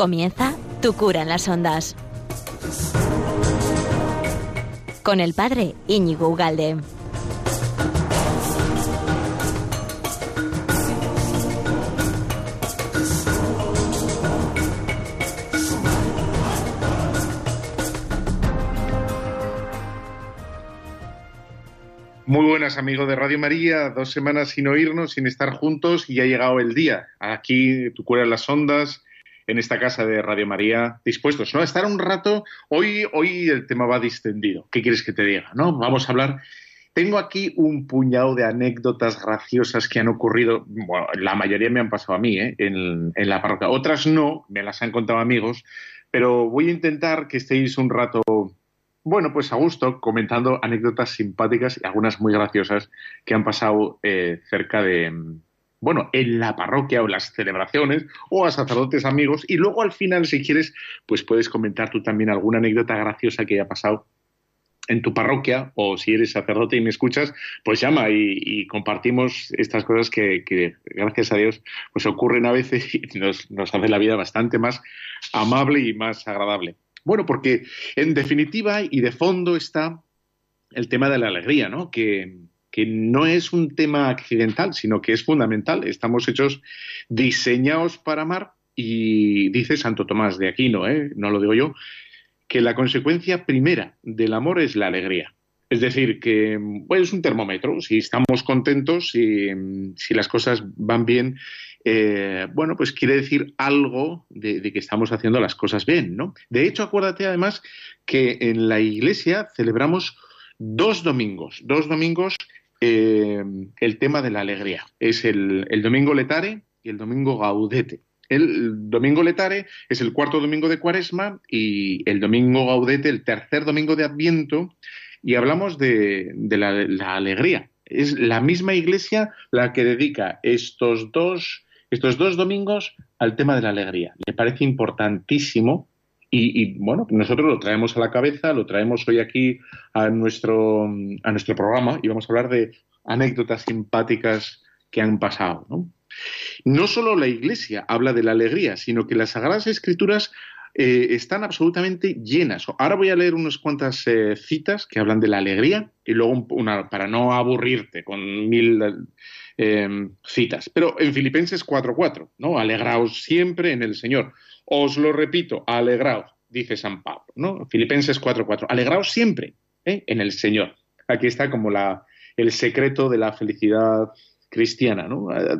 Comienza Tu cura en las ondas. Con el padre Íñigo Ugalde. Muy buenas amigos de Radio María, dos semanas sin oírnos, sin estar juntos y ha llegado el día. Aquí tu cura en las ondas, en esta casa de Radio María, dispuestos ¿no? a estar un rato. Hoy, hoy el tema va distendido. ¿Qué quieres que te diga? ¿no? Vamos a hablar. Tengo aquí un puñado de anécdotas graciosas que han ocurrido. Bueno, la mayoría me han pasado a mí ¿eh? en, la parroquia. Otras no, me las han contado amigos. Pero voy a intentar que estéis un rato bueno, pues a gusto, comentando anécdotas simpáticas y algunas muy graciosas que han pasado eh, cerca de, bueno, en la parroquia o en las celebraciones o a sacerdotes amigos. Y luego al final, si quieres, pues puedes comentar tú también alguna anécdota graciosa que haya pasado en tu parroquia o si eres sacerdote y me escuchas, pues llama y, compartimos estas cosas que, gracias a Dios pues ocurren a veces y nos, nos hace la vida bastante más amable y más agradable. Bueno, porque en definitiva y de fondo está el tema de la alegría, ¿no? Que, no es un tema accidental, sino que es fundamental. Estamos hechos diseñados para amar y dice Santo Tomás de Aquino, ¿eh? no lo digo yo, que la consecuencia primera del amor es la alegría. Es decir, que es un termómetro. Si estamos contentos, si, si las cosas van bien, eh, bueno, pues quiere decir algo de, que estamos haciendo las cosas bien, ¿no? De hecho, acuérdate además que en la iglesia celebramos dos domingos, dos domingos eh, el tema de la alegría. Es el, domingo letare y el domingo gaudete. El domingo letare es el cuarto domingo de cuaresma y el domingo gaudete el tercer domingo de adviento y hablamos de, la, alegría. Es la misma iglesia la que dedica estos dos estos dos domingos al tema de la alegría. Le parece importantísimo y, bueno, nosotros lo traemos a la cabeza, lo traemos hoy aquí a nuestro, a nuestro programa y vamos a hablar de anécdotas simpáticas que han pasado. ¿no? no solo la Iglesia habla de la alegría, sino que las Sagradas Escrituras eh, están absolutamente llenas. Ahora voy a leer unas cuantas eh, citas que hablan de la alegría y luego una, para no aburrirte con mil Em, citas. Pero en Filipenses 4.4, ¿no? Alegraos siempre en el Señor. Os lo repito, alegraos, dice San Pablo, ¿no? Filipenses 4.4, alegraos siempre ¿eh? en el Señor. Aquí está como la, el secreto de la felicidad cristiana.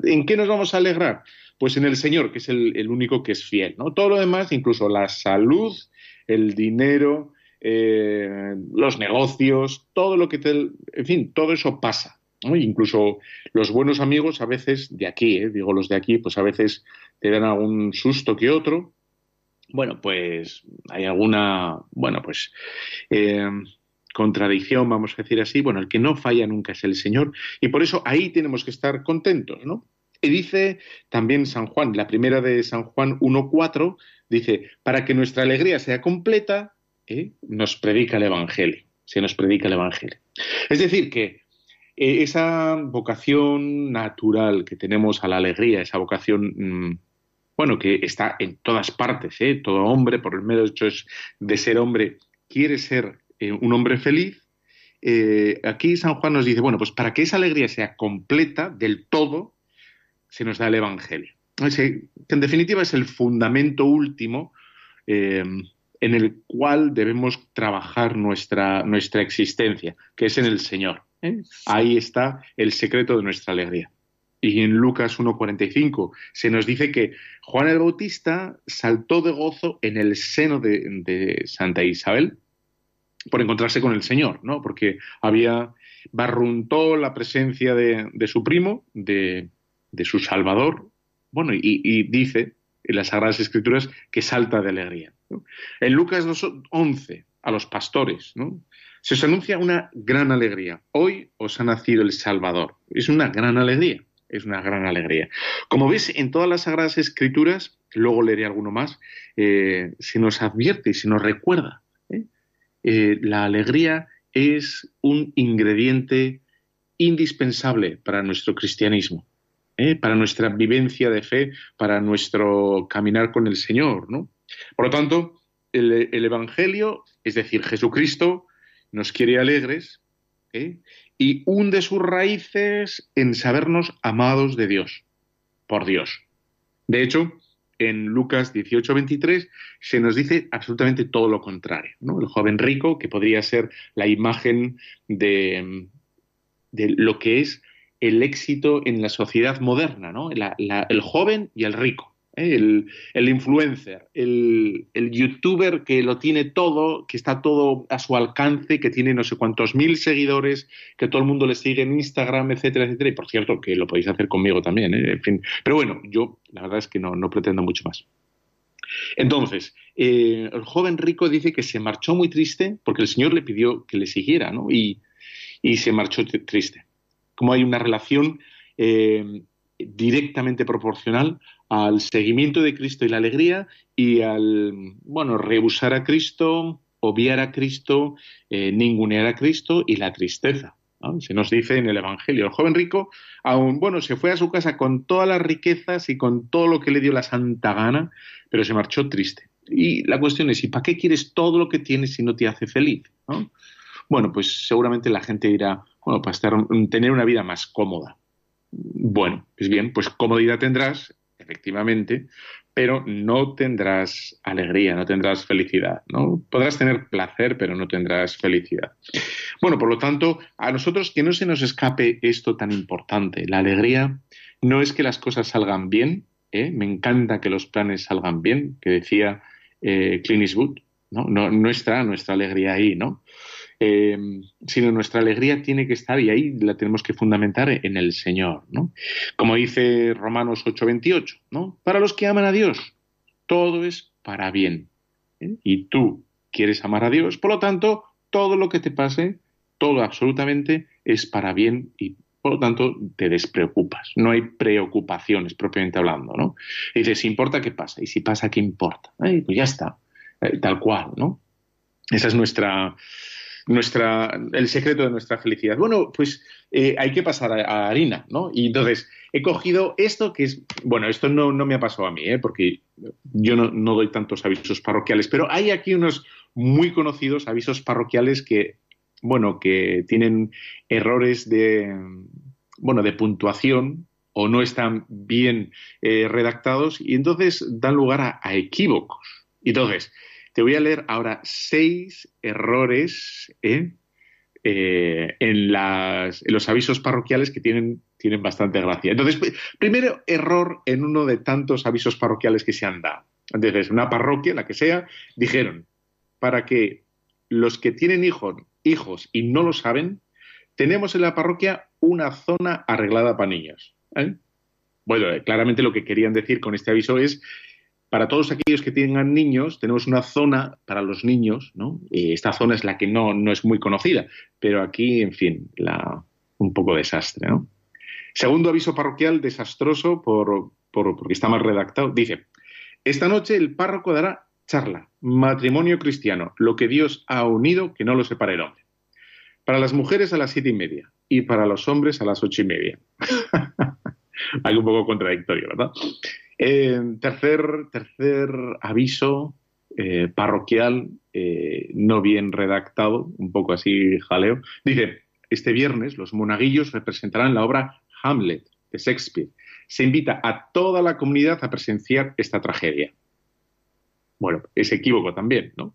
¿En qué nos vamos a alegrar? Pues en el Señor, que es el, único que es fiel, ¿no? Todo lo demás, incluso la salud, el dinero, eh, los negocios, todo lo que te, en fin, todo eso pasa. Incluso los buenos amigos a veces, de aquí, ¿eh? digo los de aquí, pues a veces te dan algún susto que otro. Bueno, pues hay alguna, bueno, pues eh, contradicción, vamos a decir así. Bueno, el que no falla nunca es el Señor y por eso ahí tenemos que estar contentos, ¿no? Y dice también San Juan, la primera de San Juan 1.4, dice, para que nuestra alegría sea completa, ¿eh? nos predica el Evangelio, se nos predica el Evangelio. Es decir, que eh, esa vocación natural que tenemos a la alegría, esa vocación, mm, bueno, que está en todas partes, ¿eh? todo hombre, por el medio hecho de ser hombre, quiere ser eh, un hombre feliz. aquí San Juan nos dice, bueno, pues para que esa alegría sea completa, del todo, se nos da el Evangelio. que en definitiva es el fundamento último en el cual debemos trabajar nuestra, nuestra existencia, que es en el Señor. ¿eh? Ahí está el secreto de nuestra alegría. Y en Lucas 1.45 se nos dice que Juan el Bautista saltó de gozo en el seno de, Santa Isabel por encontrarse con el Señor, ¿no? Porque había barruntó la presencia de, su primo, de, su Salvador, bueno, y, dice en las Sagradas Escrituras que salta de alegría. En Lucas 2.11, a los pastores, ¿no? Se os anuncia una gran alegría. Hoy os ha nacido el Salvador. Es una gran alegría. Es una gran alegría. Como ves, en todas las Sagradas Escrituras, luego leeré alguno más, eh, se nos advierte y se nos recuerda. ¿eh? Eh, la alegría es un ingrediente indispensable para nuestro cristianismo. ¿eh? para nuestra vivencia de fe, para nuestro caminar con el Señor. ¿no? Por lo tanto, el, Evangelio, es decir, Jesucristo, nos quiere alegres ¿eh? Y hunde sus raíces en sabernos amados de Dios, por Dios. De hecho, en Lucas 18, 23 se nos dice absolutamente todo lo contrario. ¿no? El joven rico, que podría ser la imagen de, de lo que es el éxito en la sociedad moderna, ¿no? el joven y el rico, ¿eh? el, influencer, el, youtuber que lo tiene todo, que está todo a su alcance, que tiene no sé cuántos mil seguidores, que todo el mundo le sigue en Instagram, etcétera, etcétera. Y por cierto, que lo podéis hacer conmigo también, ¿eh? en fin. Pero bueno, yo la verdad es que no, pretendo mucho más. Entonces, eh, el joven rico dice que se marchó muy triste porque el Señor le pidió que le siguiera, ¿no? Y, se marchó triste cómo hay una relación eh, directamente proporcional al seguimiento de Cristo y la alegría y al, bueno, rehusar a Cristo, obviar a Cristo, eh, ningunear a Cristo y la tristeza. Se nos dice en el Evangelio, el joven rico, aún, bueno, se fue a su casa con todas las riquezas y con todo lo que le dio la santa gana, pero se marchó triste. Y la cuestión es, ¿y para qué quieres todo lo que tienes si no te hace feliz? Bueno, pues seguramente la gente dirá, bueno, para tener una vida más cómoda. Bueno, pues bien, pues comodidad tendrás, efectivamente, pero no tendrás alegría, no tendrás felicidad, ¿no? Podrás tener placer, pero no tendrás felicidad. Bueno, por lo tanto, a nosotros que no se nos escape esto tan importante, la alegría no es que las cosas salgan bien, ¿eh? me encanta que los planes salgan bien, que decía eh, Clint ¿no? No, no está nuestra alegría ahí, ¿no? Eh, sino nuestra alegría tiene que estar, y ahí la tenemos que fundamentar en el Señor, ¿no? Como dice Romanos 8:28, ¿no? Para los que aman a Dios, todo es para bien. ¿eh? Y tú quieres amar a Dios, por lo tanto, todo lo que te pase, todo absolutamente es para bien y por lo tanto te despreocupas. No hay preocupaciones propiamente hablando, ¿no? Y dices, importa qué pasa, y si pasa, ¿qué importa? pues ya está, eh, tal cual, ¿no? Esa es nuestra, nuestra, el secreto de nuestra felicidad. Bueno, pues eh, hay que pasar a, harina, ¿no? Y entonces he cogido esto que es, bueno, esto no, me ha pasado a mí, ¿eh? porque yo no, no, doy tantos avisos parroquiales, pero hay aquí unos muy conocidos avisos parroquiales que, bueno, que tienen errores de, bueno, de puntuación o no están bien eh, redactados y entonces dan lugar a, a equívocos. Entonces, te voy a leer ahora seis errores ¿eh? Eh, en, los avisos parroquiales que tienen, tienen bastante gracia. Entonces, primero error en uno de tantos avisos parroquiales que se han dado. Entonces, una parroquia, la que sea, dijeron, para que los que tienen hijos, y no lo saben, tenemos en la parroquia una zona arreglada para niños. ¿eh? Bueno, claramente lo que querían decir con este aviso es para todos aquellos que tengan niños, tenemos una zona para los niños, ¿no? Y esta zona es la que no, no es muy conocida, pero aquí, en fin, la, un poco desastre, ¿no? Segundo aviso parroquial desastroso por, porque está mal redactado. Dice, esta noche el párroco dará charla, matrimonio cristiano, lo que Dios ha unido, que no lo separe el hombre. Para las mujeres a las siete y media y para los hombres a las ocho y media. Algo un poco contradictorio, ¿verdad? Tercer, tercer aviso eh, parroquial, eh, no bien redactado, un poco así jaleo. Dice, este viernes los monaguillos representarán la obra Hamlet de Shakespeare. Se invita a toda la comunidad a presenciar esta tragedia. Bueno, es equívoco también, ¿no?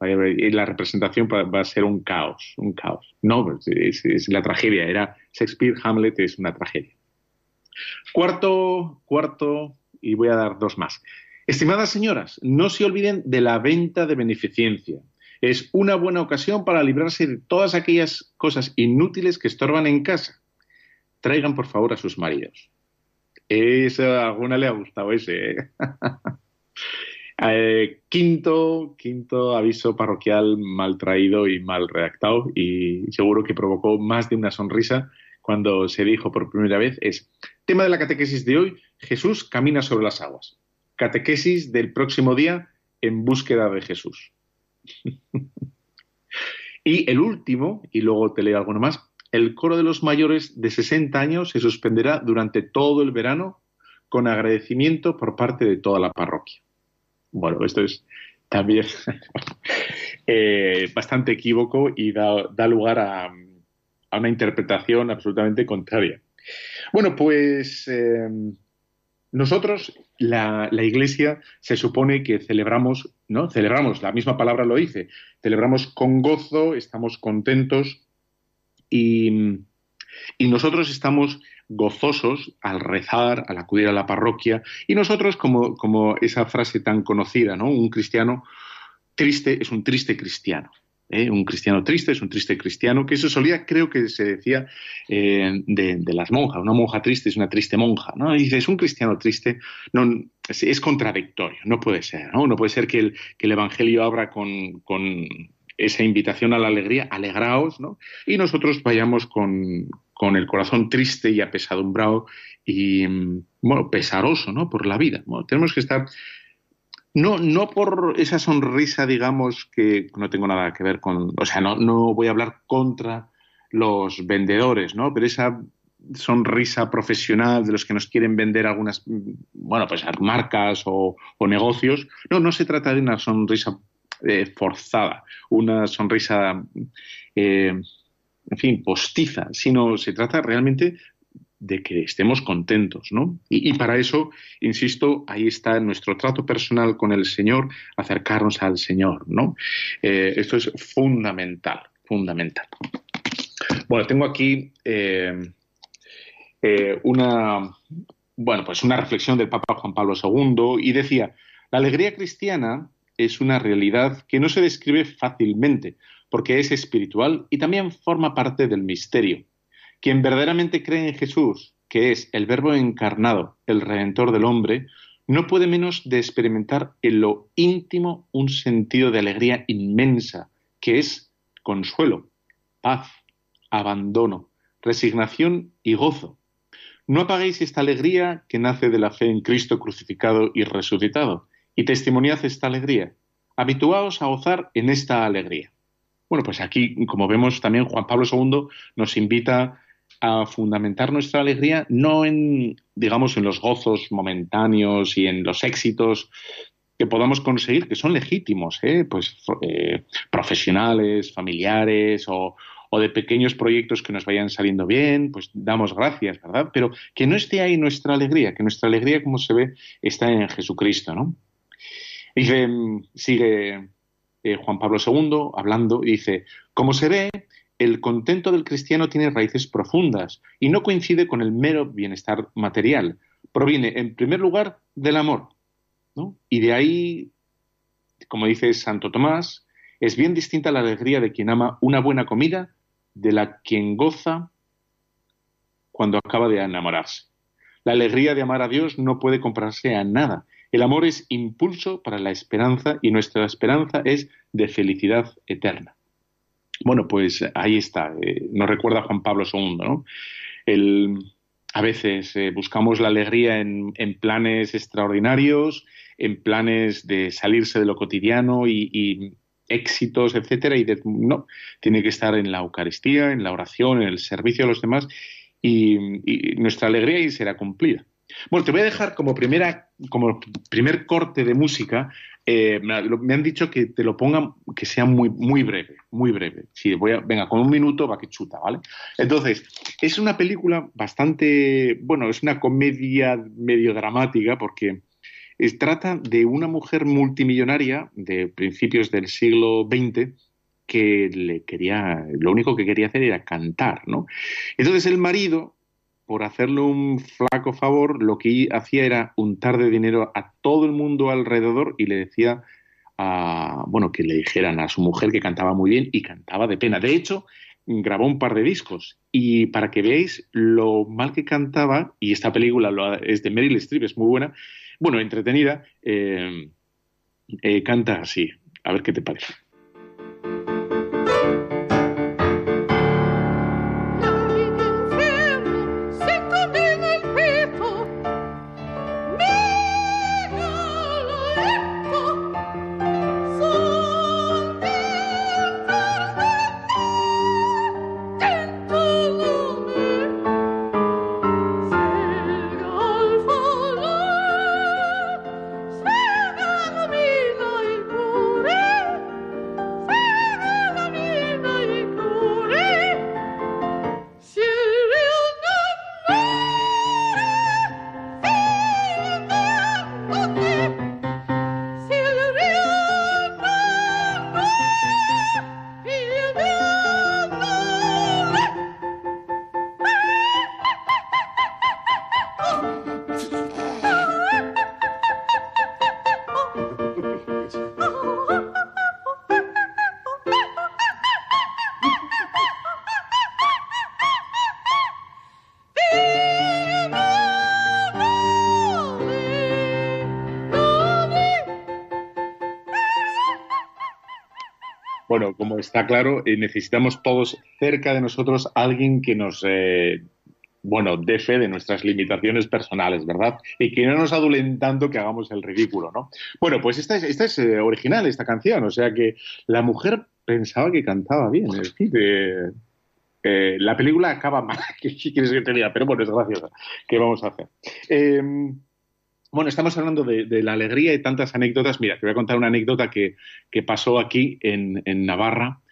La representación va a ser un caos, un caos. No, es, es la tragedia, era Shakespeare, Hamlet es una tragedia. Cuarto, cuarto y voy a dar dos más. Estimadas señoras, no se olviden de la venta de beneficencia. Es una buena ocasión para librarse de todas aquellas cosas inútiles que estorban en casa. Traigan por favor a sus maridos. Eso a alguna le ha gustado ese. ¿eh? Eh, quinto, quinto aviso parroquial mal traído y mal redactado y seguro que provocó más de una sonrisa cuando se dijo por primera vez es tema de la catequesis de hoy, Jesús camina sobre las aguas. Catequesis del próximo día en búsqueda de Jesús. y el último, y luego te leo alguno más, el coro de los mayores de 60 años se suspenderá durante todo el verano con agradecimiento por parte de toda la parroquia. Bueno, esto es también eh, bastante equívoco y da, lugar a, una interpretación absolutamente contraria. Bueno, pues eh, nosotros, la, Iglesia, se supone que celebramos, ¿no? Celebramos, la misma palabra lo dice, celebramos con gozo, estamos contentos y, y nosotros estamos gozosos al rezar, al acudir a la parroquia. Y nosotros, como, como esa frase tan conocida, ¿no? Un cristiano triste es un triste cristiano. ¿Eh? Un cristiano triste es un triste cristiano, que eso solía, creo que se decía eh, de, las monjas. Una monja triste es una triste monja. ¿no? Y dices, un cristiano triste no, es, contradictorio, no puede ser. ¿no? No puede ser que el, que el Evangelio abra con, con esa invitación a la alegría, alegraos, ¿no? Y nosotros vayamos con, con el corazón triste y apesadumbrado y, bueno, pesaroso, ¿no? Por la vida. tenemos que estar no, no por esa sonrisa, digamos, que no tengo nada que ver con, o sea, no, no voy a hablar contra los vendedores, ¿no? Pero esa sonrisa profesional de los que nos quieren vender algunas, bueno, pues marcas o, negocios. No, no se trata de una sonrisa eh, forzada, una sonrisa, eh, en fin, postiza, sino se trata realmente de que estemos contentos, ¿no? Y, para eso, insisto, ahí está nuestro trato personal con el Señor, acercarnos al Señor, ¿no? Eh, esto es fundamental, fundamental. Bueno, tengo aquí eh, eh, una, bueno, pues una reflexión del Papa Juan Pablo II y decía, la alegría cristiana es una realidad que no se describe fácilmente porque es espiritual y también forma parte del misterio quien verdaderamente cree en Jesús, que es el Verbo encarnado, el Redentor del hombre, no puede menos de experimentar en lo íntimo un sentido de alegría inmensa, que es consuelo, paz, abandono, resignación y gozo. No apaguéis esta alegría que nace de la fe en Cristo crucificado y resucitado, y testimoniad esta alegría. Habituaos a gozar en esta alegría. Bueno, pues aquí, como vemos, también Juan Pablo II nos invita a fundamentar nuestra alegría no en, digamos, en los gozos momentáneos y en los éxitos que podamos conseguir, que son legítimos, ¿eh? pues eh, profesionales, familiares o, o de pequeños proyectos que nos vayan saliendo bien, pues damos gracias, ¿verdad? Pero que no esté ahí nuestra alegría, que nuestra alegría, como se ve, está en Jesucristo, ¿no? Dice, sigue eh, Juan Pablo II hablando, dice, como se ve, el contento del cristiano tiene raíces profundas y no coincide con el mero bienestar material. Proviene, en primer lugar, del amor. Y de ahí, como dice Santo Tomás, es bien distinta la alegría de quien ama una buena comida de la quien goza cuando acaba de enamorarse. La alegría de amar a Dios no puede comprarse a nada. El amor es impulso para la esperanza y nuestra esperanza es de felicidad eterna. Bueno, pues ahí está. Eh, nos recuerda Juan Pablo II, ¿no? a veces eh, buscamos la alegría en, planes extraordinarios, en planes de salirse de lo cotidiano y, éxitos, etcétera, y no, tiene que estar en la Eucaristía, en la oración, en el servicio a los demás, y, y nuestra alegría ahí será cumplida. Bueno, te voy a dejar como primera, como primer corte de música eh, me, han dicho que te lo pongan, que sea muy, muy breve, muy breve. Si voy a, venga, con un minuto va que chuta, ¿vale? Entonces, es una película bastante, bueno, es una comedia medio dramática porque trata de una mujer multimillonaria de principios del siglo XX que le quería, lo único que quería hacer era cantar, ¿no? Entonces el marido por hacerle un flaco favor, lo que hacía era untar de dinero a todo el mundo alrededor y le decía a, bueno, que le dijeran a su mujer que cantaba muy bien y cantaba de pena. De hecho, grabó un par de discos y para que veáis lo mal que cantaba, y esta película es de Meryl Streep, es muy buena, bueno, entretenida, eh, eh, canta así. A ver qué te parece. Está claro, eh, necesitamos todos cerca de nosotros alguien que nos, eh, bueno, dé fe de nuestras limitaciones personales, ¿verdad? Y que no nos adulen tanto que hagamos el ridículo, ¿no? Bueno, pues esta es, esta es eh, original, esta canción, o sea que la mujer pensaba que cantaba bien, es decir, la película acaba mal, ¿qué quieres que te diga? Pero bueno, es graciosa, ¿qué vamos a hacer? Bueno, estamos hablando de, la alegría y tantas anécdotas. Mira, te voy a contar una anécdota que, pasó aquí en, Navarra,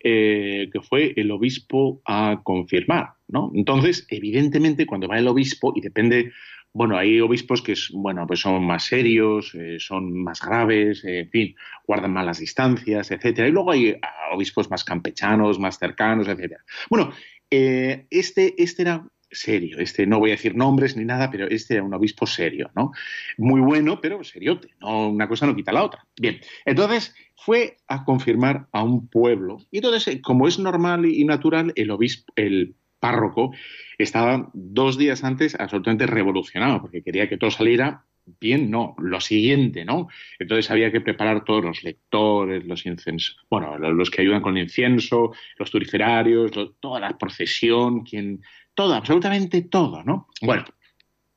eh, que fue el obispo a confirmar, ¿no? Entonces, evidentemente, cuando va el obispo, y depende, bueno, hay obispos que bueno, pues son más serios, eh, son más graves, eh, en fin, guardan más las distancias, etcétera. Y luego hay obispos más campechanos, más cercanos, etcétera. Bueno, este, este era serio. Este, no voy a decir nombres ni nada, pero este era un obispo serio, ¿no? Muy bueno, pero seriote. No, una cosa no quita la otra. Bien, entonces fue a confirmar a un pueblo. Y entonces, como es normal y natural, el obispo, el párroco, estaba dos días antes absolutamente revolucionado, porque quería que todo saliera bien, no, lo siguiente, ¿no? Entonces había que preparar todos los lectores, los incensos, bueno, los que ayudan con el incienso, los turiferarios, toda la procesión, quien todo, absolutamente todo, ¿no? Bueno,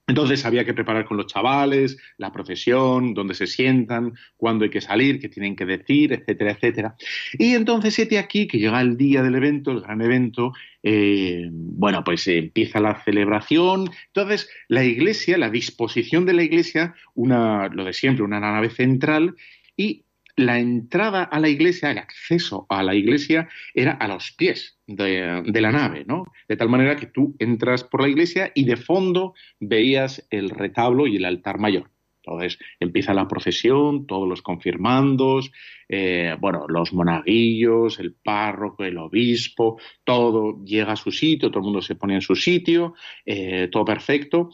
entonces había que preparar con los chavales la procesión, dónde se sientan, cuándo hay que salir, qué tienen que decir, etcétera, etcétera. Y entonces siete aquí que llega el día del evento, el gran evento, eh, bueno, pues empieza la celebración. Entonces la iglesia, la disposición de la iglesia, una, lo de siempre, una nave central y la entrada a la iglesia, el acceso a la iglesia era a los pies de, la nave, ¿no? De tal manera que tú entras por la iglesia y de fondo veías el retablo y el altar mayor. Entonces empieza la procesión, todos los confirmandos, eh, bueno, los monaguillos, el párroco, el obispo, todo llega a su sitio, todo el mundo se pone en su sitio, eh, todo perfecto.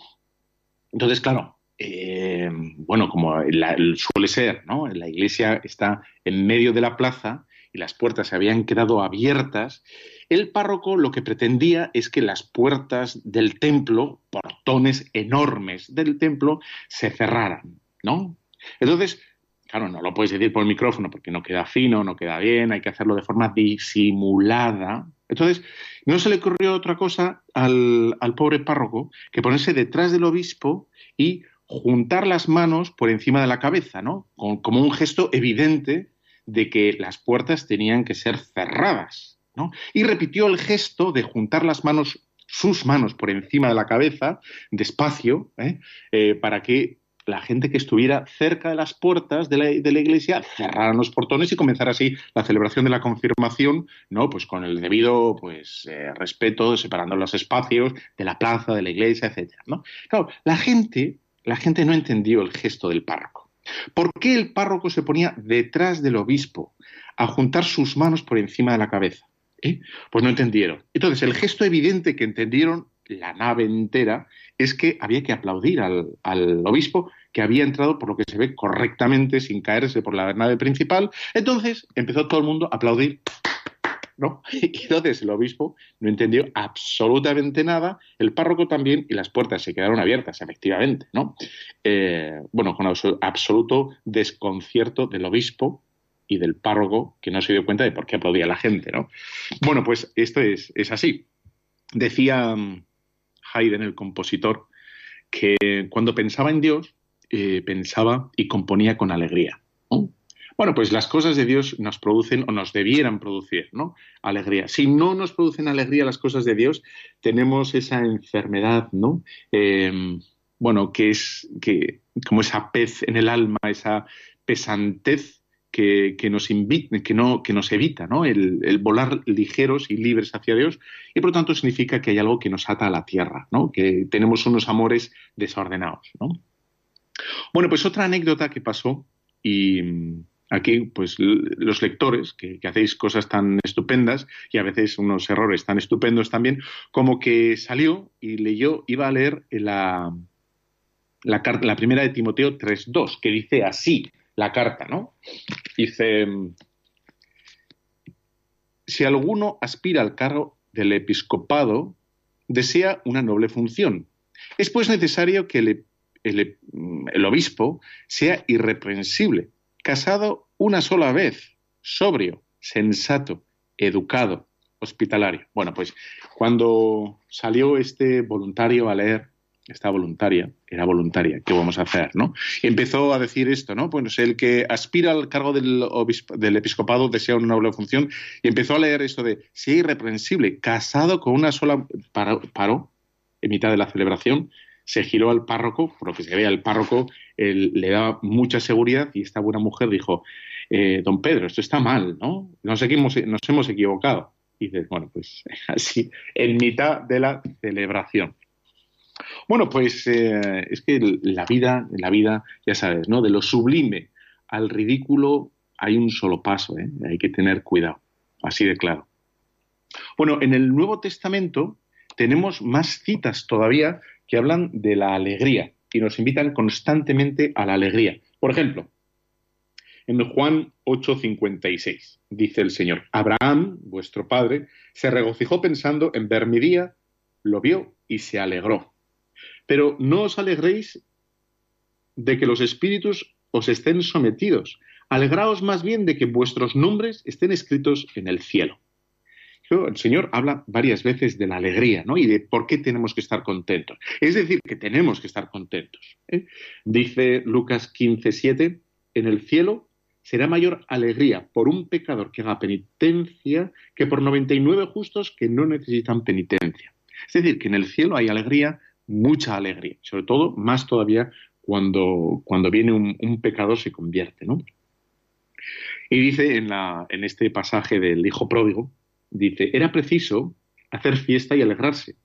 Entonces, claro, eh, bueno, como suele ser, ¿no? La iglesia está en medio de la plaza y las puertas se habían quedado abiertas. El párroco lo que pretendía es que las puertas del templo, portones enormes del templo, se cerraran, ¿no? Entonces, claro, no lo puedes decir por el micrófono porque no queda fino, no queda bien, hay que hacerlo de forma disimulada. Entonces, no se le ocurrió otra cosa al, al pobre párroco que ponerse detrás del obispo y juntar las manos por encima de la cabeza, ¿no? Como un gesto evidente de que las puertas tenían que ser cerradas, ¿no? Y repitió el gesto de juntar las manos, sus manos por encima de la cabeza, despacio, ¿eh? Eh, para que la gente que estuviera cerca de las puertas de la, iglesia cerraran los portones y comenzara así la celebración de la confirmación, ¿no? Pues con el debido pues, eh, respeto, separando los espacios de la plaza, de la iglesia, etcétera, ¿no? Claro, la gente la gente no entendió el gesto del párroco. ¿Por qué el párroco se ponía detrás del obispo a juntar sus manos por encima de la cabeza? ¿Eh? Pues no entendieron. Entonces, el gesto evidente que entendieron la nave entera es que había que aplaudir al, al, obispo que había entrado por lo que se ve correctamente sin caerse por la nave principal. Entonces empezó todo el mundo a aplaudir ¿no? Y entonces el obispo no entendió absolutamente nada, el párroco también, y las puertas se quedaron abiertas, efectivamente, ¿no? Eh, bueno, con absoluto desconcierto del obispo y del párroco, que no se dio cuenta de por qué aplaudía la gente, ¿no? Bueno, pues esto es, así. Decía mm, Haydn, el compositor, que cuando pensaba en Dios, eh, pensaba y componía con alegría. Bueno, pues las cosas de Dios nos producen o nos debieran producir, ¿no? Alegría. Si no nos producen alegría las cosas de Dios, tenemos esa enfermedad, ¿no? Em, bueno, que es que, como esa pez en el alma, esa pesantez que, nos evita ¿no? El, el, volar ligeros y libres hacia Dios y por lo tanto significa que hay algo que nos ata a la tierra, ¿no? que tenemos unos amores desordenados. ¿no? Bueno, pues otra anécdota que pasó y, aquí, pues los lectores, que, hacéis cosas tan estupendas y a veces unos errores tan estupendos también, como que salió y leyó, iba a leer la, la, carta, la primera de Timoteo 3.2, que dice así la carta, ¿no? Dice, si alguno aspira al cargo del episcopado, desea una noble función. Es pues necesario que el, el obispo sea irreprensible, casado una sola vez, sobrio, sensato, educado, hospitalario. Bueno, pues cuando salió este voluntario a leer, esta voluntaria, era voluntaria, ¿qué vamos a hacer? ¿no? empezó a decir esto, ¿no? Pues el que aspira al cargo del, del episcopado desea una noble función, y empezó a leer esto de, sí, irreprensible, casado con una sola, paró, en mitad de la celebración, se giró al párroco, por lo que se veía el párroco le daba mucha seguridad y esta buena mujer dijo, eh, don Pedro, esto está mal, ¿no? Nos, nos hemos equivocado. Y dices, bueno, pues así, en mitad de la celebración. Bueno, pues eh, es que la vida, la vida, ya sabes, ¿no? De lo sublime al ridículo hay un solo paso, ¿eh? Hay que tener cuidado, así de claro. Bueno, en el Nuevo Testamento tenemos más citas todavía que hablan de la alegría y nos invitan constantemente a la alegría. Por ejemplo, en Juan 8:56 dice el Señor, Abraham, vuestro padre, se regocijó pensando en ver mi día, lo vio y se alegró. Pero no os alegréis de que los espíritus os estén sometidos. Alegraos más bien de que vuestros nombres estén escritos en el cielo. El Señor habla varias veces de la alegría, ¿no? Y de por qué tenemos que estar contentos. Es decir, que tenemos que estar contentos. ¿eh? Dice Lucas 15, en el cielo será mayor alegría por un pecador que haga penitencia que por 99 justos que no necesitan penitencia. Es decir, que en el cielo hay alegría, mucha alegría, sobre todo, más todavía cuando, cuando viene un, un pecador se convierte, ¿no? Y dice en, en este pasaje del Hijo Pródigo, dice, era preciso hacer fiesta y alegrarse,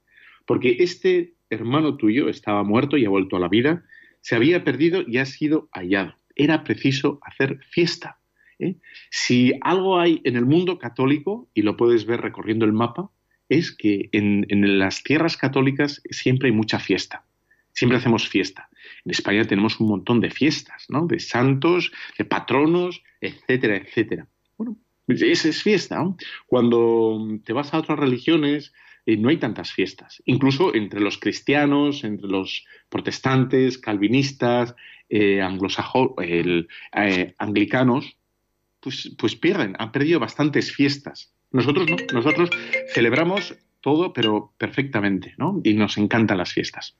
porque este hermano tuyo estaba muerto y ha vuelto a la vida, se había perdido y ha sido hallado. Era preciso hacer fiesta. ¿eh? Si algo hay en el mundo católico, y lo puedes ver recorriendo el mapa, es que en, en las tierras católicas siempre hay mucha fiesta. Siempre hacemos fiesta. En España tenemos un montón de fiestas, ¿no? De santos, de patronos, etcétera, etcétera. Esa es fiesta. Cuando te vas a otras religiones, eh, no hay tantas fiestas. Incluso entre los cristianos, entre los protestantes, calvinistas, eh, eh, anglicanos, pues, pues pierden, han perdido bastantes fiestas. Nosotros no, nosotros celebramos todo, pero perfectamente, ¿no? Y nos encantan las fiestas.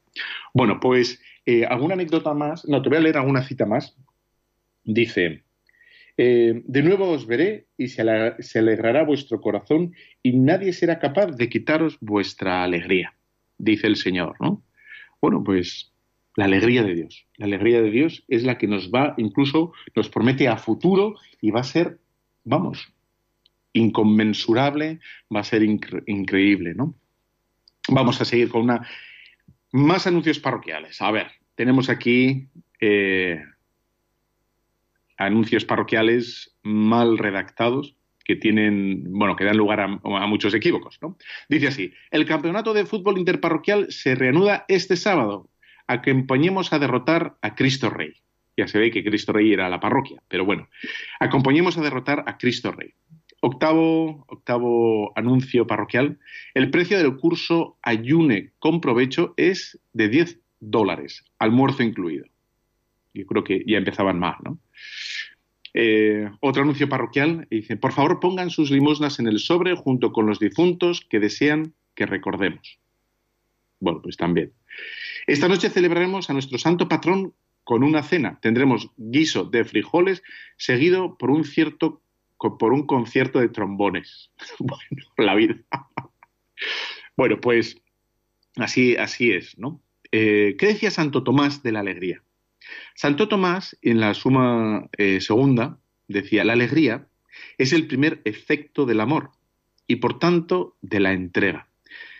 Bueno, pues alguna anécdota más, no, te voy a leer alguna cita más. Dice, eh, de nuevo os veré y se, alegrará vuestro corazón y nadie será capaz de quitaros vuestra alegría, dice el Señor, ¿no? Bueno, pues la alegría de Dios. La alegría de Dios es la que nos va, incluso nos promete a futuro y va a ser, vamos, inconmensurable, va a ser increíble, ¿no? Vamos a seguir con una más anuncios parroquiales. A ver, tenemos aquí eh, anuncios parroquiales mal redactados que tienen, bueno, que dan lugar a, muchos equívocos, ¿no? Dice así, el campeonato de fútbol interparroquial se reanuda este sábado. Acompañemos a derrotar a Cristo Rey. Ya se ve que Cristo Rey era la parroquia, pero bueno, acompañemos a derrotar a Cristo Rey. Octavo, octavo anuncio parroquial. El precio del curso Ayune con provecho es de 10 dólares, almuerzo incluido. Yo creo que ya empezaban mal, ¿no? Eh, otro anuncio parroquial dice, por favor pongan sus limosnas en el sobre junto con los difuntos que desean que recordemos. Bueno, pues también. Esta noche celebraremos a nuestro santo patrón con una cena. Tendremos guiso de frijoles seguido por un cierto por un concierto de trombones. bueno, la vida. bueno, pues así, así es, ¿no? Eh, ¿Qué decía Santo Tomás de la alegría? Santo Tomás, en la suma eh, segunda, decía, la alegría es el primer efecto del amor y por tanto de la entrega.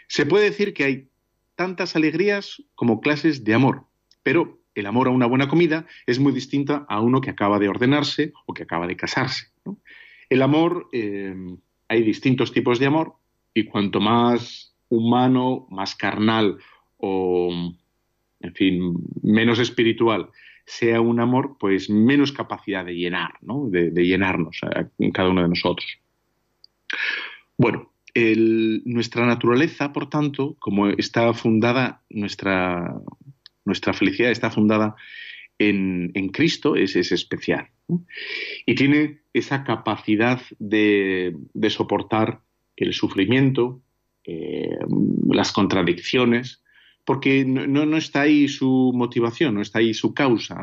Se puede decir que hay tantas alegrías como clases de amor, pero el amor a una buena comida es muy distinta a uno que acaba de ordenarse o que acaba de casarse. El amor, eh, hay distintos tipos de amor y cuanto más humano, más carnal o, en fin, menos espiritual sea un amor, pues menos capacidad de llenar, ¿no? de, llenarnos cada uno de nosotros. Bueno, nuestra naturaleza, por tanto, como está fundada, nuestra, nuestra felicidad está fundada en, Cristo es, especial. Y tiene esa capacidad de, soportar el sufrimiento, eh, las contradicciones, porque no, no, está ahí su motivación, no está ahí su causa.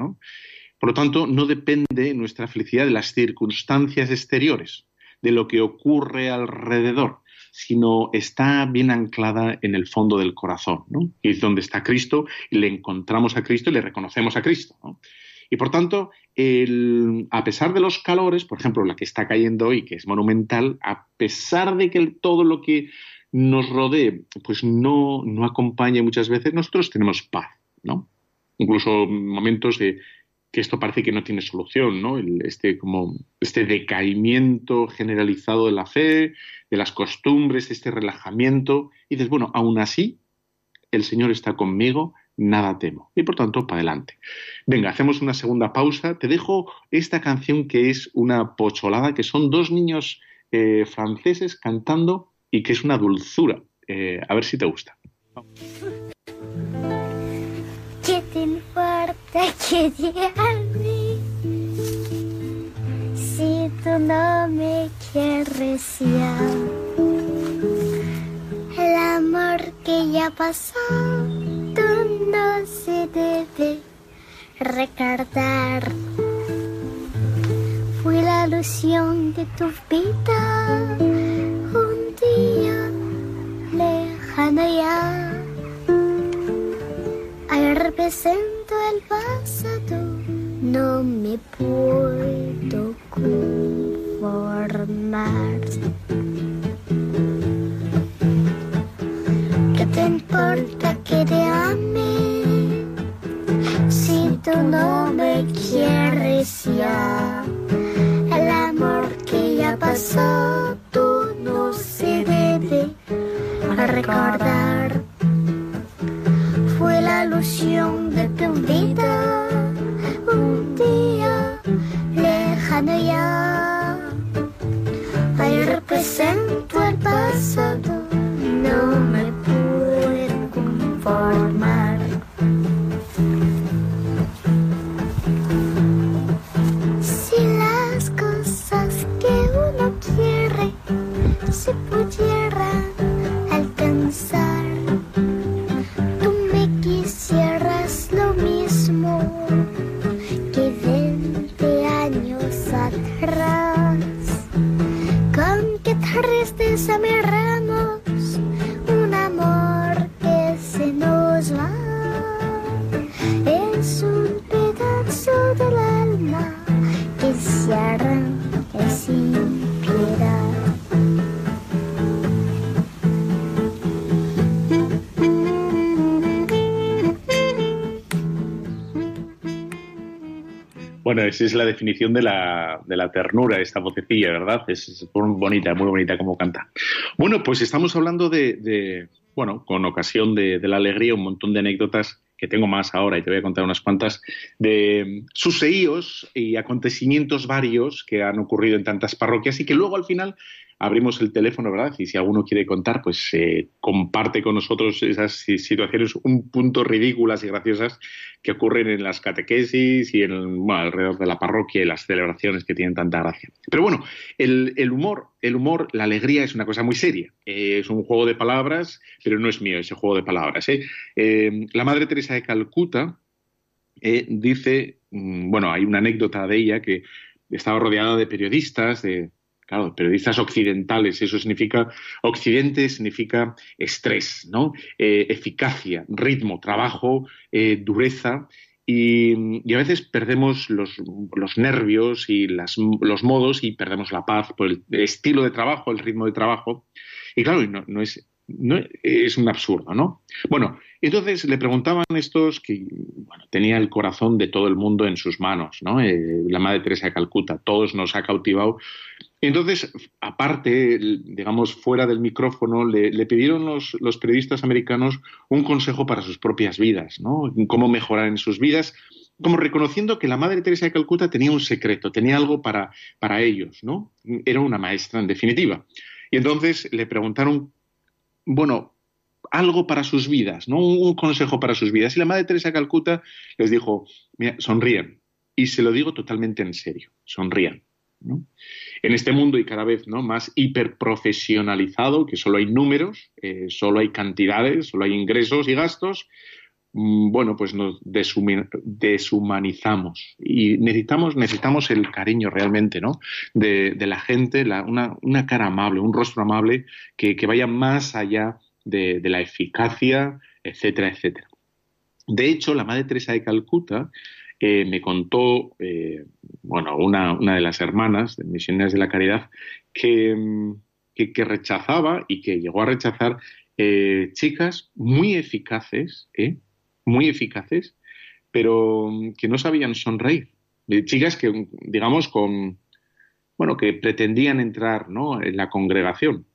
Por lo tanto, no depende nuestra felicidad de las circunstancias exteriores, de lo que ocurre alrededor, sino está bien anclada en el fondo del corazón, ¿no? Y es donde está Cristo, y le encontramos a Cristo y le reconocemos a Cristo. Y por tanto, a pesar de los calores, por ejemplo, la que está cayendo hoy, que es monumental, a pesar de que todo lo que nos rodee, pues no, no acompaña muchas veces, nosotros tenemos paz, ¿no? Incluso momentos de que esto parece que no tiene solución, ¿no? este, como, este decaimiento generalizado de la fe, de las costumbres, este relajamiento. Y dices, bueno, aún así, el Señor está conmigo, nada temo. Y por tanto, para adelante. Venga, hacemos una segunda pausa. Te dejo esta canción que es una pocholada, que son dos niños eh, franceses cantando y que es una dulzura. Eh, a ver si te gusta. te mí si tú no me quieres ya. El amor que ya pasó, tú no se debe recordar. Fui la ilusión de tu vida lejano ya. Al representar el pasado no me puedo conformar. ¿Qué te importa que te ame si tú no me quieres ya? El amor que ya pasó recordar. Fue la ilusión Bueno, esa es la definición de la, de la ternura, esta vocecilla, ¿verdad? Es, bonita, muy bonita como canta. Bueno, pues estamos hablando de, bueno, con ocasión de, la alegría, un montón de anécdotas que tengo más ahora y te voy a contar unas cuantas, de suceíos y acontecimientos varios que han ocurrido en tantas parroquias y que luego al final abrimos el teléfono, ¿verdad? Y si alguno quiere contar, pues eh, comparte con nosotros esas situaciones un punto ridículas y graciosas que ocurren en las catequesis y en alrededor de la parroquia y las celebraciones que tienen tanta gracia. Pero bueno, el, humor, el humor, la alegría es una cosa muy seria. Eh, es un juego de palabras, pero no es mío ese juego de palabras. ¿eh? la Madre Teresa de Calcuta dice, mm, bueno, hay una anécdota de ella que estaba rodeada de periodistas, de Claro, periodistas occidentales, eso significa, Occidente significa estrés, ¿no? Eh, eficacia, ritmo, trabajo, eh, dureza, y, a veces perdemos los, nervios y los modos y perdemos la paz por el estilo de trabajo, el ritmo de trabajo. Y claro, no, es, es un absurdo, ¿no? Bueno, entonces le preguntaban estos que bueno, tenía el corazón de todo el mundo en sus manos, ¿no? Eh, la Madre Teresa de Calcuta, todos nos ha cautivado entonces, aparte, digamos, fuera del micrófono, le, pidieron los, periodistas americanos un consejo para sus propias vidas, ¿no? Cómo mejorar en sus vidas, como reconociendo que la Madre Teresa de Calcuta tenía un secreto, tenía algo para, para ellos, ¿no? Era una maestra, en definitiva. Y entonces le preguntaron, bueno, algo para sus vidas, ¿no? Un, consejo para sus vidas. Y la Madre Teresa de Calcuta les dijo, mira, sonríen. Y se lo digo totalmente en serio, sonrían. En este mundo y cada vez ¿no? más hiperprofesionalizado, que solo hay números, eh, solo hay cantidades, solo hay ingresos y gastos, bueno, pues nos deshumanizamos y necesitamos, necesitamos el cariño realmente, ¿no? De, la gente, una, cara amable, un rostro amable que, vaya más allá de, la eficacia, etcétera, etcétera. De hecho, la Madre Teresa de Calcuta eh, me contó, eh, bueno, una, de las hermanas de Misioneras de la Caridad, que, que, rechazaba y que llegó a rechazar eh, chicas muy eficaces, muy eficaces, pero que no sabían sonreír. Chicas que, digamos, con, bueno, que pretendían entrar ¿no? en la congregación.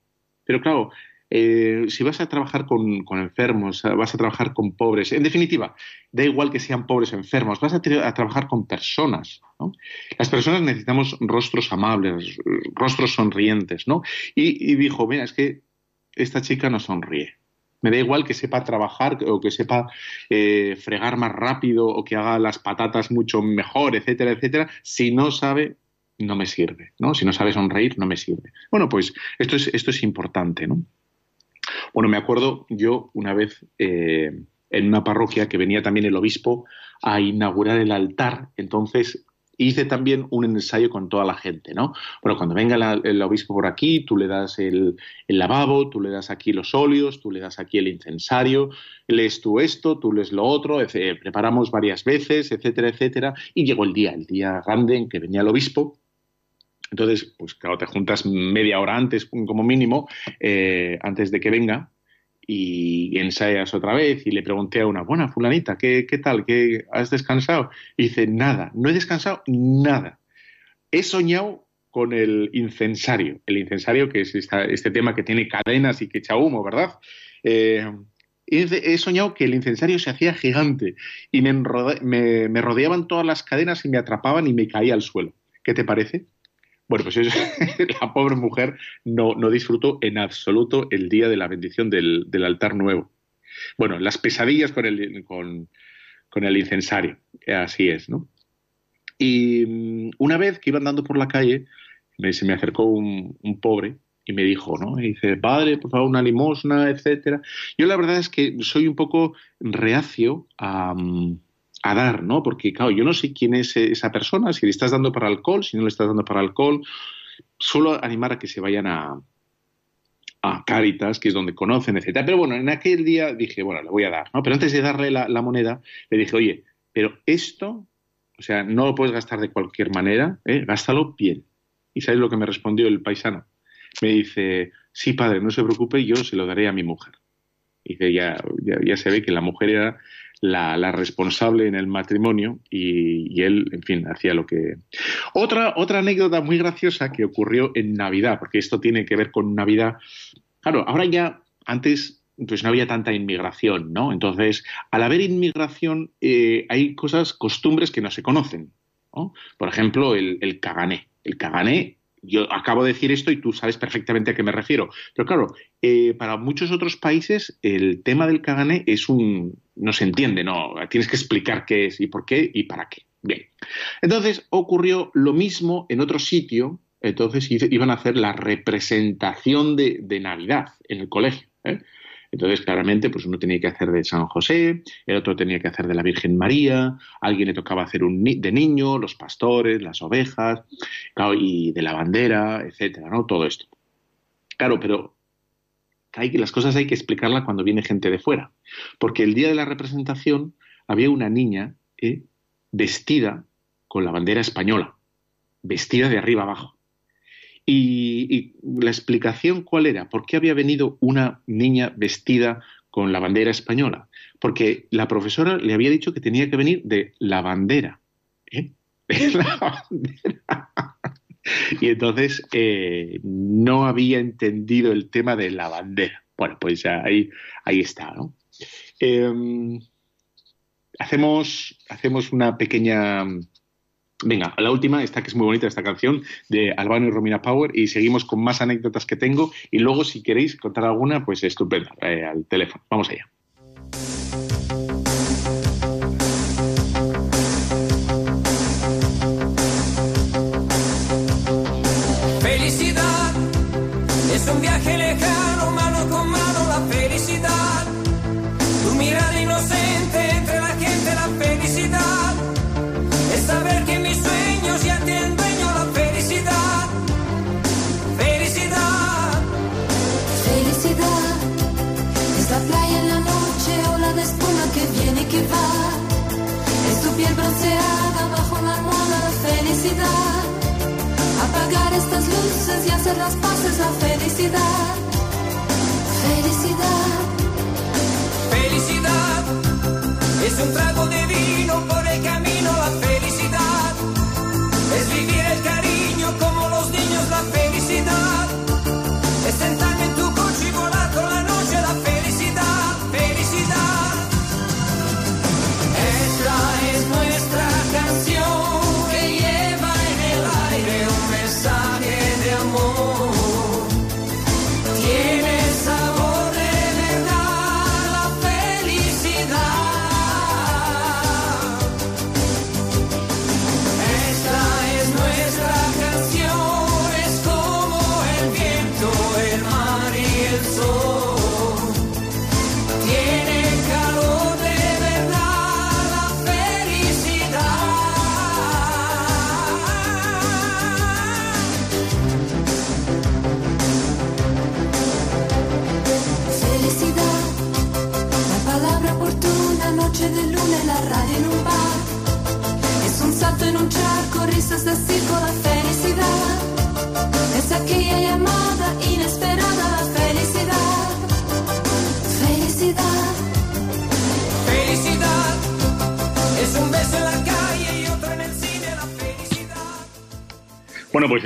Pero claro, eh, si vas a trabajar con, enfermos, vas a trabajar con pobres, en definitiva, da igual que sean pobres o enfermos, vas a, trabajar con personas. Las personas necesitamos rostros amables, rostros sonrientes, ¿no? Y, dijo, mira, es que esta chica no sonríe. Me da igual que sepa trabajar o que sepa eh, fregar más rápido o que haga las patatas mucho mejor, etcétera, etcétera. Si no sabe, no me sirve, ¿no? Si no sabe sonreír, no me sirve. Bueno, pues esto es, esto es importante, ¿no? Bueno, me acuerdo yo una vez eh, en una parroquia que venía también el obispo a inaugurar el altar, entonces hice también un ensayo con toda la gente, ¿no? Bueno, cuando venga el obispo por aquí, tú le das el, lavabo, tú le das aquí los óleos, tú le das aquí el incensario, lees tú esto, tú lees lo otro, preparamos varias veces, etcétera, etcétera, y llegó el día, el día grande en que venía el obispo, entonces, pues claro, te juntas media hora antes, como mínimo, eh, antes de que venga, y, ensayas otra vez. Y le pregunté a una, buena fulanita, ¿qué, tal? ¿Qué, ¿Has descansado? Y dice, nada, no he descansado nada. He soñado con el incensario. El incensario, que es este tema que tiene cadenas y que echa humo, ¿verdad? Eh, he, soñado que el incensario se hacía gigante y me, me rodeaban todas las cadenas y me atrapaban y me caía al suelo. ¿Qué te parece? Bueno, pues la pobre mujer no, disfrutó en absoluto el día de la bendición del, altar nuevo. Bueno, las pesadillas con el, con, el incensario, así es, ¿no? Y mm, una vez que iba andando por la calle, se me acercó un, pobre y me dijo, ¿no? Y dice, padre, por favor, una limosna, etcétera. Yo la verdad es que soy un poco reacio a, mm, a dar, ¿no? Porque, claro, yo no sé quién es esa persona, si le estás dando para alcohol, si no le estás dando para alcohol. Solo animar a que se vayan a, a Caritas, que es donde conocen, etcétera. Pero bueno, en aquel día dije, bueno, le voy a dar, ¿no? Pero antes de darle la, moneda, le dije, oye, pero esto, o sea, no lo puedes gastar de cualquier manera, ¿eh? gástalo bien. ¿Y sabes lo que me respondió el paisano? Me dice, sí, padre, no se preocupe, yo se lo daré a mi mujer. Y dice, ya, ya se ve que la mujer era la, responsable en el matrimonio y, él, en fin, hacía lo que... Otra, otra anécdota muy graciosa que ocurrió en Navidad, porque esto tiene que ver con Navidad. Claro, ahora ya, antes pues no había tanta inmigración, ¿no? Entonces, al haber inmigración, eh, hay cosas, costumbres que no se conocen. ¿no? Por ejemplo, el, el cagané. El cagané yo acabo de decir esto y tú sabes perfectamente a qué me refiero. Pero claro, eh, para muchos otros países el tema del Kagane es un... no se entiende, no, tienes que explicar qué es y por qué y para qué. Bien. Entonces ocurrió lo mismo en otro sitio, entonces iban a hacer la representación de, Navidad en el colegio. ¿eh? Entonces, claramente, pues uno tenía que hacer de San José, el otro tenía que hacer de la Virgen María, alguien le tocaba hacer un de niño, los pastores, las ovejas, y de la bandera, etcétera, ¿no? Todo esto. Claro, pero hay las cosas hay que explicarlas cuando viene gente de fuera. Porque el día de la representación había una niña ¿eh? vestida con la bandera española, vestida de arriba abajo. Y, la explicación cuál era, ¿por qué había venido una niña vestida con la bandera española? Porque la profesora le había dicho que tenía que venir de la bandera. ¿eh? De la bandera. y entonces eh, no había entendido el tema de la bandera. Bueno, pues ahí, ahí está, ¿no? Em, hacemos, hacemos una pequeña Venga, la última, esta que es muy bonita, esta canción de Albano y Romina Power, y seguimos con más anécdotas que tengo, y luego si queréis contar alguna, pues estupendo, eh, al teléfono. Vamos allá. Las paces, la felicidad. Felicidad. Felicidad es un trago de vino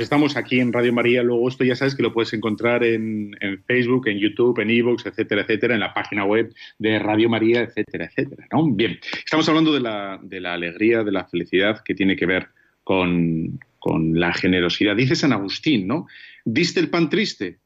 estamos aquí en Radio María. Luego esto ya sabes que lo puedes encontrar en, Facebook, en YouTube, en Evox, etcétera, etcétera, en la página web de Radio María, etcétera, etcétera. Bien, estamos hablando de la, de la alegría, de la felicidad que tiene que ver con, con la generosidad. Dice San Agustín, ¿no? Diste el pan triste,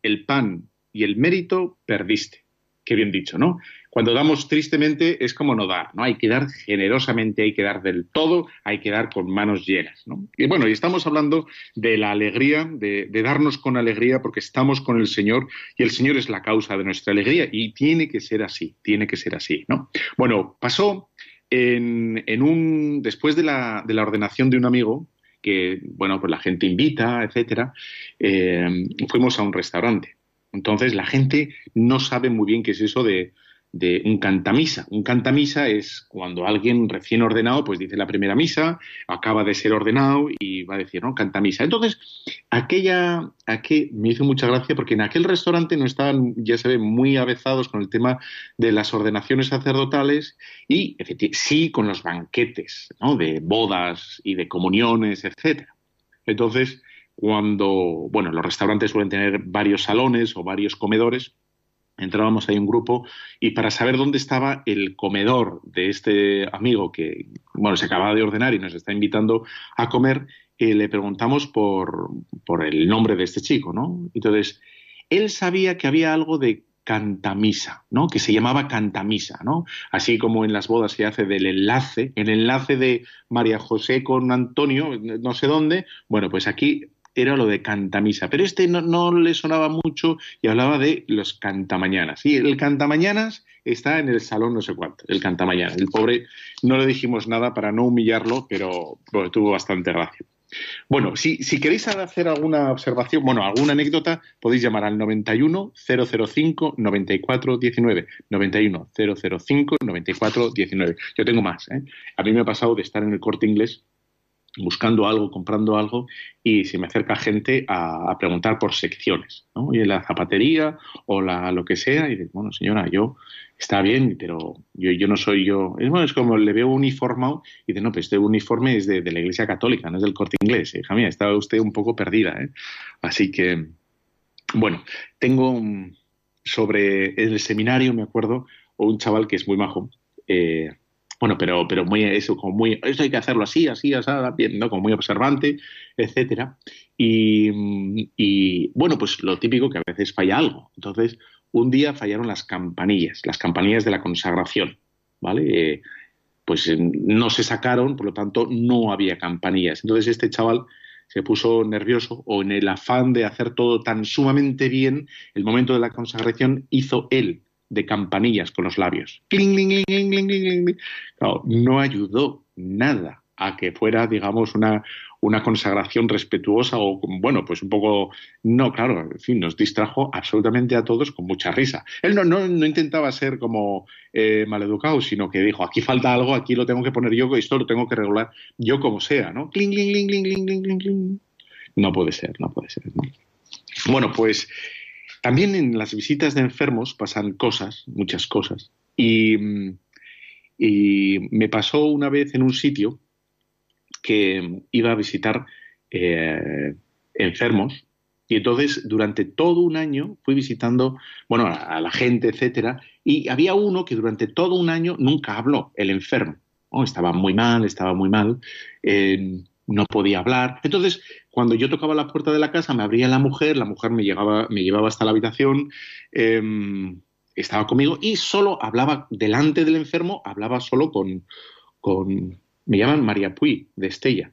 el pan y el mérito perdiste. Qué bien dicho, ¿no? Cuando damos tristemente es como no dar, ¿no? Hay que dar generosamente, hay que dar del todo, hay que dar con manos llenas, ¿no? Y bueno, y estamos hablando de la alegría, de, darnos con alegría porque estamos con el Señor y el Señor es la causa de nuestra alegría y tiene que ser así, tiene que ser así, ¿no? Bueno, pasó en, en un, después de la, de la ordenación de un amigo, que, bueno, pues la gente invita, etcétera, eh, fuimos a un restaurante. Entonces la gente no sabe muy bien qué es eso de, de un cantamisa. Un cantamisa es cuando alguien recién ordenado pues dice la primera misa, acaba de ser ordenado y va a decir, ¿no? Cantamisa. Entonces, aquella, aquel, me hizo mucha gracia porque en aquel restaurante no estaban, ya se ve, muy avezados con el tema de las ordenaciones sacerdotales y sí con los banquetes, ¿no? De bodas y de comuniones, etcétera. Entonces, cuando, bueno, los restaurantes suelen tener varios salones o varios comedores, entrábamos ahí un grupo y para saber dónde estaba el comedor de este amigo que, bueno, se acababa de ordenar y nos está invitando a comer, eh, le preguntamos por, por el nombre de este chico, ¿no? Entonces, él sabía que había algo de cantamisa, ¿no? Que se llamaba cantamisa, ¿no? Así como en las bodas se hace del enlace, el enlace de María José con Antonio, no sé dónde, bueno, pues aquí era lo de cantamisa, pero este no, no le sonaba mucho y hablaba de los cantamañanas. Y el cantamañanas está en el salón no sé cuánto, el cantamañanas. El pobre no le dijimos nada para no humillarlo, pero tuvo bastante gracia. Bueno, si, si queréis hacer alguna observación, bueno, alguna anécdota, podéis llamar al 91 005 94 19. 91 005 94 19. Yo tengo más, ¿eh? A mí me ha pasado de estar en el corte inglés buscando algo, comprando algo, y se me acerca gente a, preguntar por secciones, ¿no? Y en la zapatería o la, lo que sea, y dice, bueno, señora, yo está bien, pero yo, no soy yo. Es, bueno, es como le veo uniformado y dice, no, pues este uniforme es de, de la Iglesia Católica, no es del corte inglés. Hija mía, estaba usted un poco perdida, ¿eh? Así que, bueno, tengo sobre el seminario, me acuerdo, un chaval que es muy majo, eh, bueno, pero, pero muy eso, como muy, eso hay que hacerlo así, así, así, bien, ¿no? Como muy observante, etcétera. Y, y, bueno, pues lo típico que a veces falla algo. Entonces, un día fallaron las campanillas, las campanillas de la consagración, ¿vale? Eh, pues no se sacaron, por lo tanto, no había campanillas. Entonces, este chaval se puso nervioso o en el afán de hacer todo tan sumamente bien, el momento de la consagración hizo él de campanillas con los labios. no ayudó nada a que fuera, digamos, una, una consagración respetuosa o, bueno, pues un poco, no, claro, en fin, nos distrajo absolutamente a todos con mucha risa. Él no, no, no intentaba ser como eh, maleducado, sino que dijo, aquí falta algo, aquí lo tengo que poner yo, esto lo tengo que regular yo como sea, ¿no? No puede ser, no puede ser. Bueno, pues también en las visitas de enfermos pasan cosas, muchas cosas. Y, me pasó una vez en un sitio que iba a visitar eh, enfermos y entonces durante todo un año fui visitando, bueno, a, la gente, etcétera, y había uno que durante todo un año nunca habló, el enfermo. estaba muy mal, estaba muy mal. Eh, no podía hablar. Entonces, cuando yo tocaba la puerta de la casa, me abría la mujer, la mujer me, llegaba, me llevaba hasta la habitación, em, estaba conmigo y solo hablaba delante del enfermo, hablaba solo con, con me llaman María Puy de Estella.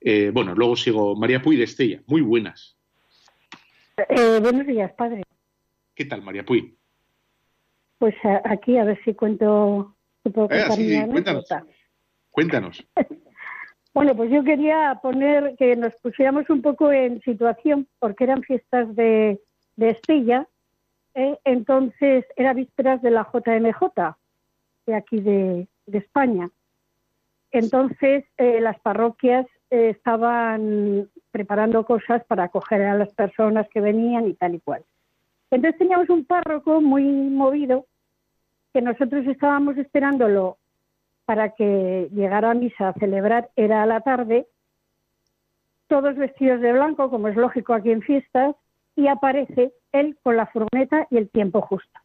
Eh, bueno, luego sigo María Puy de Estella, muy buenas. Eh, buenos días, padre. ¿Qué tal, María Puy? Pues aquí a ver si cuento. Eh, sí, cuéntanos. Cuéntanos. Bueno, pues yo quería poner que nos pusiéramos un poco en situación, porque eran fiestas de, Estella, ¿eh? entonces era vísperas de la JMJ, de aquí de, España. Entonces eh, las parroquias eh, estaban preparando cosas para acoger a las personas que venían y tal y cual. Entonces teníamos un párroco muy movido que nosotros estábamos esperándolo para que llegara a misa a celebrar era a la tarde, todos vestidos de blanco, como es lógico aquí en fiestas, y aparece él con la furgoneta y el tiempo justo.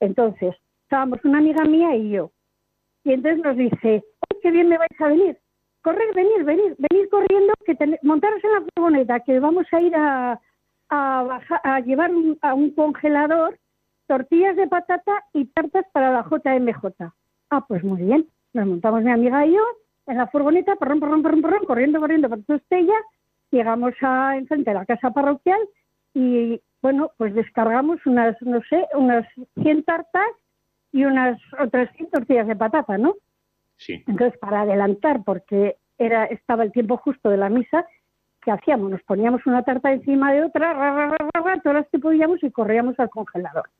Entonces, estábamos una amiga mía y yo. Y entonces nos dice, ¡ay, qué bien me vais a venir! Correr, venir, venir, venir corriendo, que montaros en la furgoneta, que vamos a ir a, a, a llevar a un congelador tortillas de patata y tartas para la JMJ. Ah, pues muy bien. Nos montamos mi amiga y yo en la furgoneta, porrón, porrón, porrón, porrón, corriendo, corriendo por tu Estella, llegamos a enfrente de la casa parroquial y, bueno, pues descargamos unas, no sé, unas 100 tartas y unas otras 100 tortillas de patata, ¿no? Sí. Entonces, para adelantar, porque era estaba el tiempo justo de la misa, ¿qué hacíamos? Nos poníamos una tarta encima de otra, ra, todas las que podíamos y corríamos al congelador.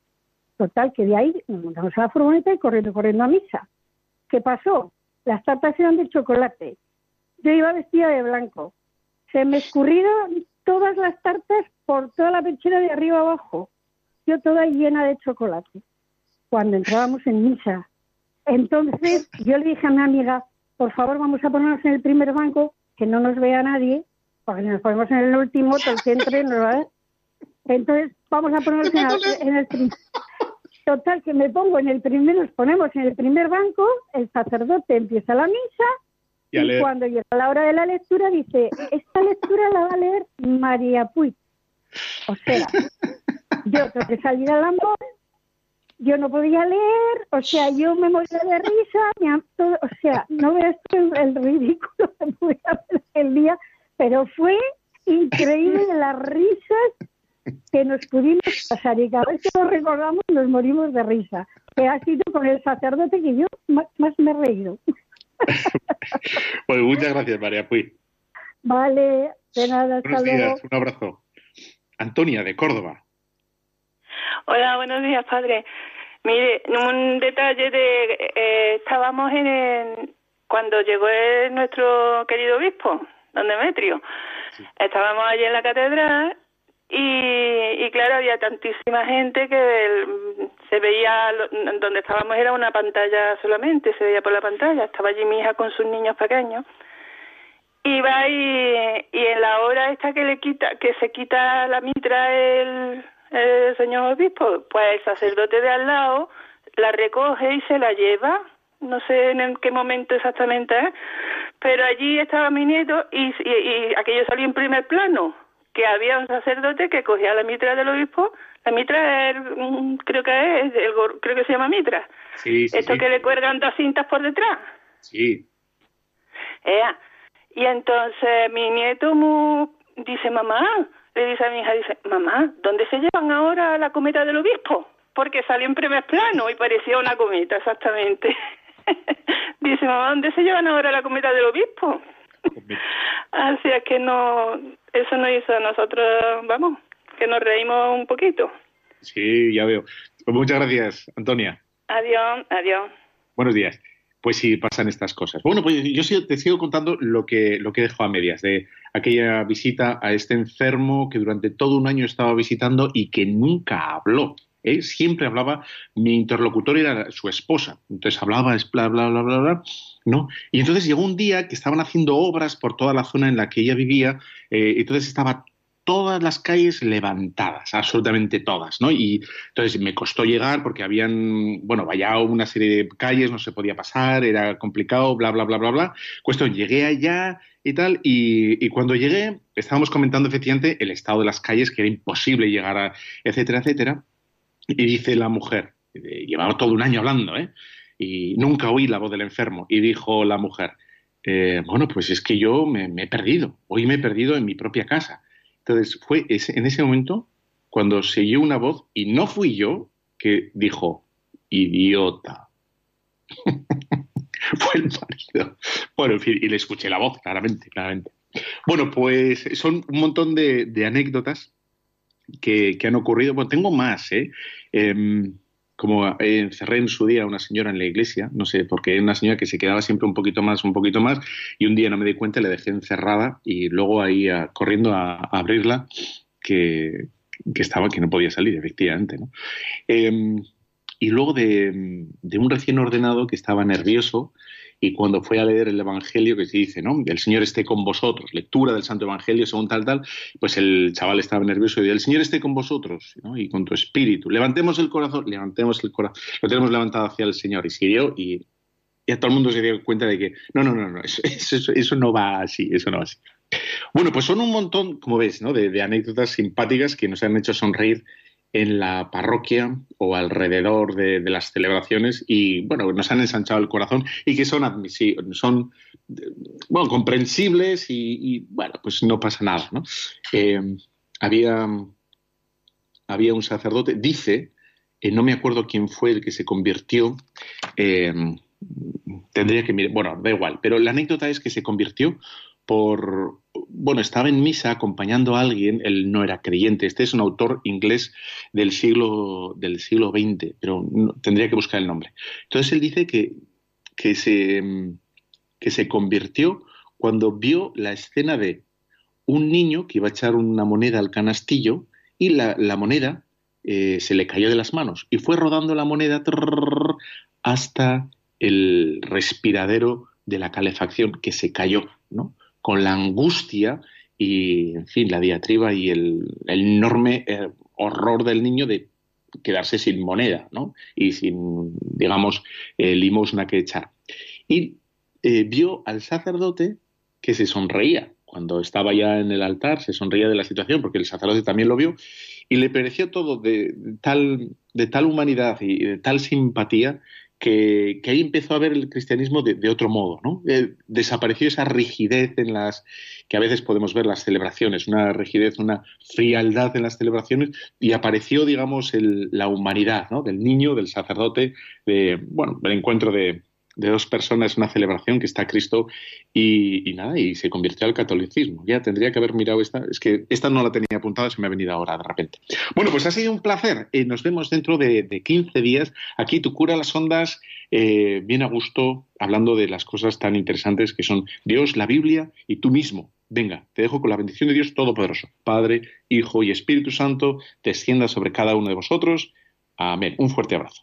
Total, que de ahí nos montamos a la furgoneta y corriendo, corriendo a misa. ¿Qué pasó? Las tartas eran de chocolate. Yo iba vestida de blanco. Se me escurrieron todas las tartas por toda la pechera de arriba abajo. Yo toda llena de chocolate. Cuando entrábamos en misa. Entonces yo le dije a mi amiga, por favor vamos a ponernos en el primer banco, que no nos vea nadie, porque si nos ponemos en el último, todo el que entre nos va a Entonces vamos a ponernos en el, en el Total, que me pongo en el primer, nos ponemos en el primer banco, el sacerdote empieza la misa y, cuando llega la hora de la lectura dice, esta lectura la va a leer María Puig. O sea, yo tengo que salir al amor, yo no podía leer, o sea, yo me moría de risa, o sea, no veas el, el ridículo que pude hacer el día, pero fue increíble las risas que nos pudimos pasar y cada vez que lo recordamos nos morimos de risa. Que ha sido con el sacerdote que yo más, me he reído. pues muchas gracias, María Puy. Vale, de nada, Buenos días, un abrazo. Antonia, de Córdoba. Hola, buenos días, padre. Mire, un detalle de... Eh, estábamos en... cuando llegó nuestro querido obispo, don Demetrio. Estábamos allí en la catedral y, claro, había tantísima gente que se veía, donde estábamos era una pantalla solamente, se veía por la pantalla. Estaba allí mi hija con sus niños pequeños. Y va y, y en la hora esta que le quita, que se quita la mitra el, señor obispo, pues el sacerdote de al lado la recoge y se la lleva no sé en qué momento exactamente, ¿eh? pero allí estaba mi nieto y, y, y aquello salió en primer plano, que había un sacerdote que cogía la mitra del obispo, la mitra es, mm, creo que es, el, creo que se llama mitra, Sí, sí, esto sí. que le cuelgan dos cintas por detrás. Sí. Ea. Y entonces mi nieto mu- dice, mamá, le dice a mi hija, dice, mamá, ¿dónde se llevan ahora la cometa del obispo? Porque salió en primer plano y parecía una cometa, exactamente. dice, mamá, ¿dónde se llevan ahora la cometa del obispo? Así es que no, eso nos hizo a nosotros, vamos, que nos reímos un poquito. Sí, ya veo. Pues muchas gracias, Antonia. Adiós, adiós. Buenos días. Pues sí, pasan estas cosas. Bueno, pues yo te sigo contando lo que, lo que dejó a medias de aquella visita a este enfermo que durante todo un año estaba visitando y que nunca habló. Siempre hablaba, mi interlocutor era su esposa. Entonces hablaba, bla, bla, bla, bla, bla, ¿no? Y entonces llegó un día que estaban haciendo obras por toda la zona en la que ella vivía, eh, entonces estaba todas las calles levantadas, absolutamente todas, ¿no? Y entonces me costó llegar porque habían, bueno, vallado una serie de calles, no se podía pasar, era complicado, bla, bla, bla, bla, bla. Cuestión, llegué allá y tal, y, y cuando llegué estábamos comentando efectivamente el estado de las calles, que era imposible llegar a, etcétera, etcétera. Y dice la mujer, llevaba todo un año hablando, ¿eh? Y nunca oí la voz del enfermo. Y dijo la mujer, eh, bueno, pues es que yo me, he perdido, hoy me he perdido en mi propia casa. Entonces fue ese- en ese momento cuando se oyó una voz, y no fui yo, que dijo, idiota. fue el marido. Bueno, en fin, y le escuché la voz, claramente, claramente. Bueno, pues son un montón de anécdotas que, que han ocurrido. Bueno, tengo más, ¿eh? Em, como eh, encerré en su día a una señora en la iglesia, no sé, porque era una señora que se quedaba siempre un poquito más, un poquito más, y un día no me di cuenta, le dejé encerrada y luego ahí a- corriendo a, a abrirla, que, que estaba, que no podía salir, efectivamente, ¿no? Em, y luego de, de un recién ordenado que estaba nervioso y cuando fue a leer el Evangelio que se dice, ¿no? El Señor esté con vosotros, lectura del Santo Evangelio según tal, tal, pues el chaval estaba nervioso y dice, el Señor esté con vosotros ¿no? y con tu espíritu. Levantemos el corazón, levantemos el corazón, lo tenemos levantado hacia el Señor y siguió y, y a todo el mundo se dio cuenta de que no, no, no, no, eso, eso, eso no va así, eso no va así. Bueno, pues son un montón, como ves, ¿no? de, de anécdotas simpáticas que nos han hecho sonreír en la parroquia o alrededor de, las celebraciones y, bueno, nos han ensanchado el corazón y que son, son bueno, comprensibles y, y, bueno, pues no pasa nada, ¿no? Eh, había, había un sacerdote, dice, eh, no me acuerdo quién fue el que se convirtió, eh, tendría que mirar, bueno, da igual, pero la anécdota es que se convirtió por, bueno, estaba en misa acompañando a alguien, él no era creyente, este es un autor inglés del siglo, del siglo XX, pero tendría que buscar el nombre. Entonces él dice que, que, se, que se convirtió cuando vio la escena de un niño que iba a echar una moneda al canastillo y la, la moneda eh, se le cayó de las manos y fue rodando la moneda hasta el respiradero de la calefacción que se cayó, ¿no? Con la angustia y, en fin, la diatriba y el, enorme eh, horror del niño de quedarse sin moneda, ¿no? Y sin, digamos, eh, limosna que echar. Y eh, vio al sacerdote que se sonreía cuando estaba ya en el altar, se sonreía de la situación, porque el sacerdote también lo vio, y le pareció todo de tal, de tal humanidad y de tal simpatía que, ahí empezó a ver el cristianismo de, otro modo, ¿no? Eh, desapareció esa rigidez en las que a veces podemos ver las celebraciones, una rigidez, una frialdad en las celebraciones, y apareció, digamos, la humanidad, ¿no? Del niño, del sacerdote, de, bueno, el encuentro de, de dos personas, una celebración que está Cristo y, nada, y se convirtió al catolicismo. Ya tendría que haber mirado esta, es que esta no la tenía apuntada, se me ha venido ahora de repente. Bueno, pues ha sido un placer. Eh, nos vemos dentro de, de 15 días. Aquí tu cura las ondas, eh, bien a gusto, hablando de las cosas tan interesantes que son Dios, la Biblia y tú mismo. Venga, te dejo con la bendición de Dios Todopoderoso, Padre, Hijo y Espíritu Santo, descienda sobre cada uno de vosotros. Amén. Un fuerte abrazo.